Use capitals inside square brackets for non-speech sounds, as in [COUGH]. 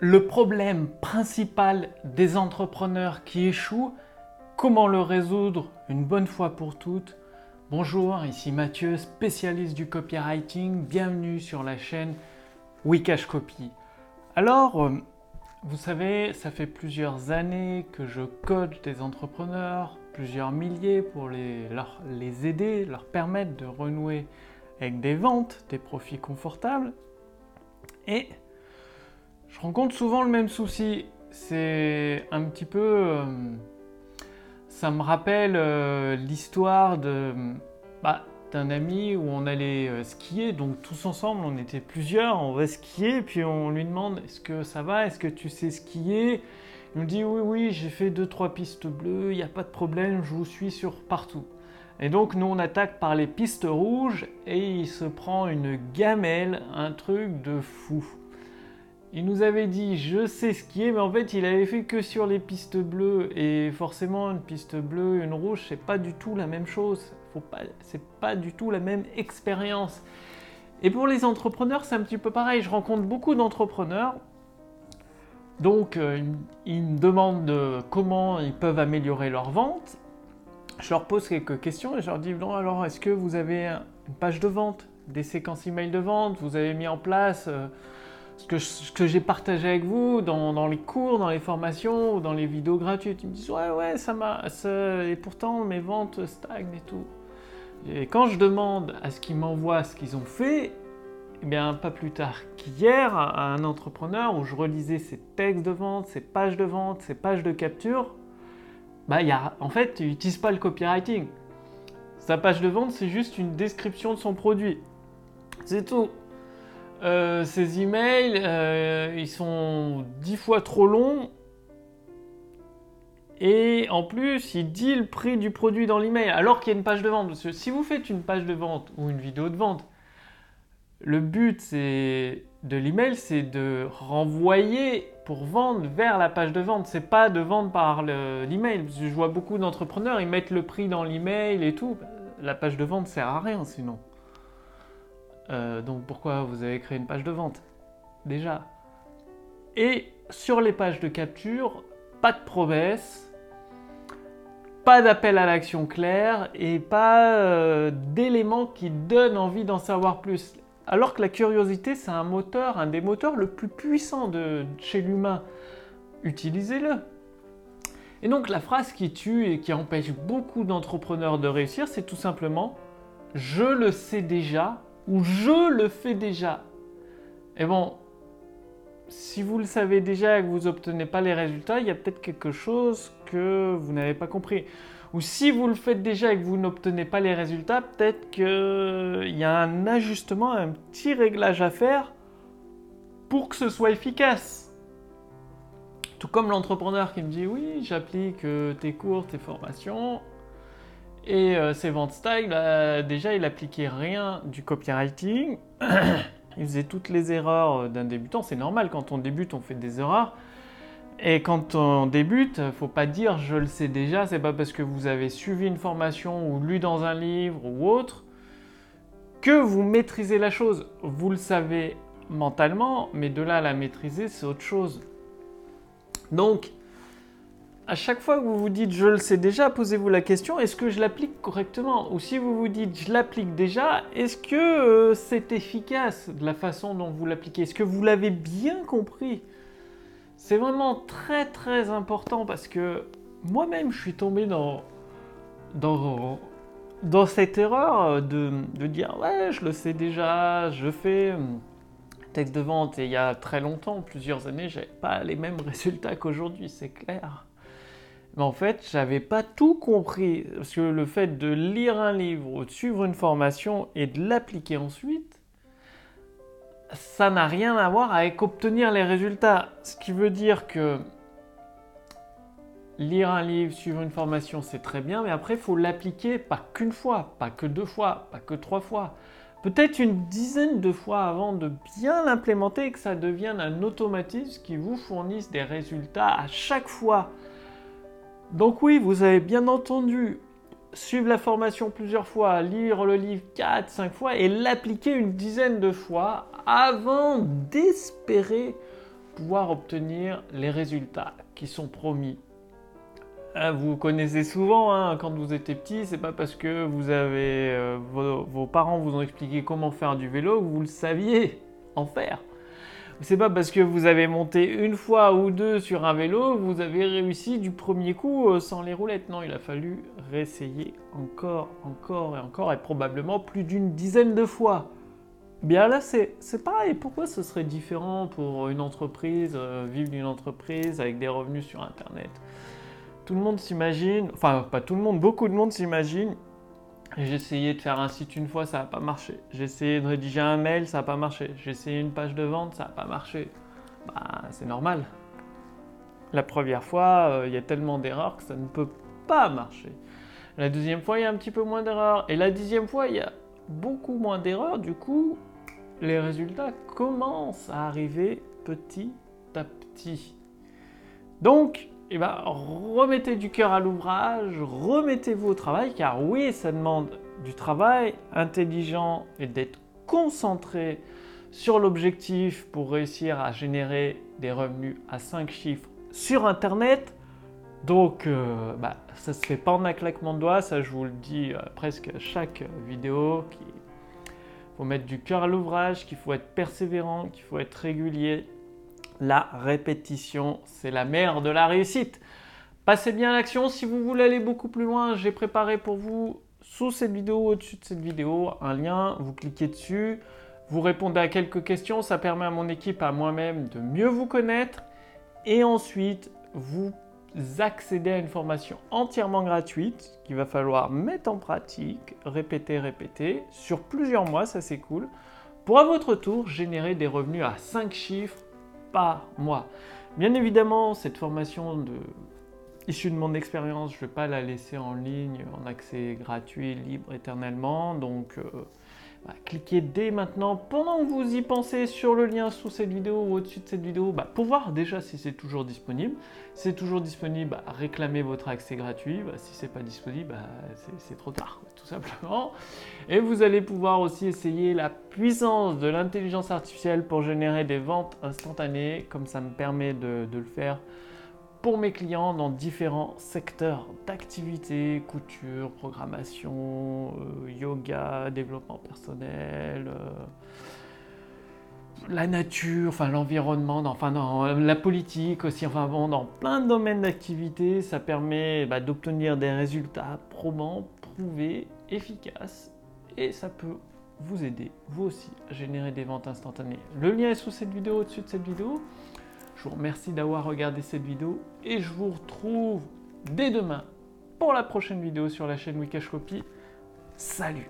Le problème principal des entrepreneurs qui échouent, comment le résoudre une bonne fois pour toutes Bonjour, ici Mathieu, spécialiste du copywriting. Bienvenue sur la chaîne Wikash Copy. Alors, euh, vous savez, ça fait plusieurs années que je coach des entrepreneurs, plusieurs milliers pour les, les aider, leur permettre de renouer avec des ventes, des profits confortables. Et je rencontre souvent le même souci. C'est un petit peu. Euh, ça me rappelle euh, l'histoire bah, d'un ami où on allait euh, skier, donc tous ensemble, on était plusieurs, on va skier, puis on lui demande est-ce que ça va, est-ce que tu sais skier? Il nous dit oui, oui, j'ai fait deux trois pistes bleues, il n'y a pas de problème, je vous suis sur partout. Et donc nous on attaque par les pistes rouges et il se prend une gamelle, un truc de fou. Il nous avait dit je sais skier, mais en fait il avait fait que sur les pistes bleues. Et forcément, une piste bleue une rouge, c'est pas du tout la même chose. C'est pas du tout la même expérience. Et pour les entrepreneurs, c'est un petit peu pareil. Je rencontre beaucoup d'entrepreneurs. Donc, euh, ils me demandent comment ils peuvent améliorer leur vente. Je leur pose quelques questions et je leur dis non, alors est-ce que vous avez une page de vente, des séquences email de vente, vous avez mis en place. Euh, ce que, j'ai partagé avec vous dans, les cours, dans les formations ou dans les vidéos gratuites. Ils me disent ouais ouais ça m'a et pourtant mes ventes stagnent et tout. Et quand je demande à ce qu'ils m'envoient ce qu'ils ont fait, eh bien pas plus tard qu'hier à un entrepreneur où je relisais ses textes de vente, ses pages de vente, ses pages de capture, bah y a, en fait il n'utilise pas le copywriting. Sa page de vente c'est juste une description de son produit. C'est tout. Euh, ces emails, euh, ils sont dix fois trop longs. Et en plus, il dit le prix du produit dans l'email, alors qu'il y a une page de vente. Parce que si vous faites une page de vente ou une vidéo de vente, le but de l'email, c'est de renvoyer pour vendre vers la page de vente. C'est pas de vendre par l'email. je vois beaucoup d'entrepreneurs, ils mettent le prix dans l'email et tout. La page de vente sert à rien sinon. Euh, donc pourquoi vous avez créé une page de vente? Déjà. Et sur les pages de capture, pas de promesses, pas d'appel à l'action clair et pas euh, d'éléments qui donnent envie d'en savoir plus. Alors que la curiosité, c'est un moteur, un des moteurs le plus puissants de chez l'humain. Utilisez-le. Et donc la phrase qui tue et qui empêche beaucoup d'entrepreneurs de réussir, c'est tout simplement je le sais déjà, ou je le fais déjà. Et bon, si vous le savez déjà et que vous n'obtenez pas les résultats, il y a peut-être quelque chose que vous n'avez pas compris. Ou si vous le faites déjà et que vous n'obtenez pas les résultats, peut-être qu'il y a un ajustement, un petit réglage à faire pour que ce soit efficace. Tout comme l'entrepreneur qui me dit oui, j'applique euh, tes cours, tes formations, et euh, ces ventes style, déjà, il appliquait rien du copywriting. [CLEARS THROAT] il faisait toutes les erreurs euh, d'un débutant. C'est normal, quand on débute, on fait des erreurs. Et quand on débute, faut pas dire je le sais déjà. C'est pas parce que vous avez suivi une formation ou lu dans un livre ou autre que vous maîtrisez la chose. Vous le savez mentalement, mais de là à la maîtriser, c'est autre chose. Donc, à chaque fois que vous vous dites je le sais déjà, posez-vous la question est-ce que je l'applique correctement Ou si vous vous dites je l'applique déjà, est-ce que euh, c'est efficace de la façon dont vous l'appliquez Est-ce que vous l'avez bien compris C'est vraiment très très important parce que moi-même je suis tombé dans, dans, dans cette erreur de, de dire ouais je le sais déjà, je fais hum, texte de vente et il y a très longtemps, plusieurs années, j'avais pas les mêmes [LAUGHS] résultats qu'aujourd'hui, c'est clair. Mais en fait, j'avais pas tout compris. Parce que le fait de lire un livre ou de suivre une formation et de l'appliquer ensuite, ça n'a rien à voir avec obtenir les résultats. Ce qui veut dire que lire un livre, suivre une formation, c'est très bien, mais après, il faut l'appliquer pas qu'une fois, pas que deux fois, pas que trois fois. Peut-être une dizaine de fois avant de bien l'implémenter et que ça devienne un automatisme qui vous fournisse des résultats à chaque fois donc oui, vous avez bien entendu suivre la formation plusieurs fois, lire le livre 4, 5 fois et l'appliquer une dizaine de fois avant d'espérer pouvoir obtenir les résultats qui sont promis. Ah, vous connaissez souvent, hein, quand vous étiez petit, c'est pas parce que vous avez euh, vos, parents vous ont expliqué comment faire du vélo que vous le saviez en faire. C'est pas parce que vous avez monté une fois ou deux sur un vélo vous avez réussi du premier coup euh, sans les roulettes. Non, il a fallu réessayer encore, encore et encore, et probablement plus d'une dizaine de fois. Bien là, c'est pareil. Pourquoi ce serait différent pour une entreprise, euh, vivre d'une entreprise avec des revenus sur Internet? Tout le monde s'imagine, enfin pas tout le monde, beaucoup de monde s'imagine. J'ai essayé de faire un site une fois, ça n'a pas marché. J'ai essayé de rédiger un mail, ça n'a pas marché. J'ai essayé une page de vente, ça n'a pas marché. Bah, c'est normal. La première fois, euh, il y a tellement d'erreurs que ça ne peut pas marcher. La deuxième fois, il y a un petit peu moins d'erreurs. Et la dixième fois, il y a beaucoup moins d'erreurs. Du coup, les résultats commencent à arriver petit à petit. Donc, eh ben, remettez du cœur à l'ouvrage, remettez-vous au travail, car oui, ça demande du travail intelligent et d'être concentré sur l'objectif pour réussir à générer des revenus à 5 chiffres sur Internet. Donc, euh, bah, ça se fait pas en un claquement de doigts, ça je vous le dis euh, presque chaque vidéo, faut mettre du cœur à l'ouvrage, qu'il faut être persévérant, qu'il faut être régulier. La répétition, c'est la mère de la réussite. Passez bien à l'action. Si vous voulez aller beaucoup plus loin, j'ai préparé pour vous sous cette vidéo, au-dessus de cette vidéo, un lien. Vous cliquez dessus, vous répondez à quelques questions. Ça permet à mon équipe, à moi-même, de mieux vous connaître. Et ensuite, vous accéder à une formation entièrement gratuite qu'il va falloir mettre en pratique, répéter, répéter, sur plusieurs mois, ça c'est cool, pour à votre tour générer des revenus à 5 chiffres par mois. Bien évidemment, cette formation de... issue de mon expérience, je ne vais pas la laisser en ligne, en accès gratuit, libre éternellement, donc... Euh, bah, cliquez dès maintenant, pendant que vous y pensez, sur le lien sous cette vidéo ou au-dessus de cette vidéo, bah, pour voir déjà si c'est toujours disponible. Si c'est toujours disponible, bah, réclamez votre accès gratuit. si c'est pas disponible, c'est trop tard, [LAUGHS] tout simplement. Et vous allez pouvoir aussi essayer la puissance de l'intelligence artificielle pour générer des ventes instantanées, comme ça me permet de le faire pour mes clients dans différents secteurs d'activité, couture, programmation, euh, yoga, développement personnel, euh, la nature, enfin l'environnement, enfin dans la politique aussi, enfin bon, dans plein de domaines d'activité, ça permet bah, d'obtenir des résultats probants, prouvés, efficaces, et ça peut vous aider, vous aussi, à générer des ventes instantanées. Le lien est sous cette vidéo, au-dessus de cette vidéo. Je vous remercie d'avoir regardé cette vidéo et je vous retrouve dès demain pour la prochaine vidéo sur la chaîne Wikash Copy. Salut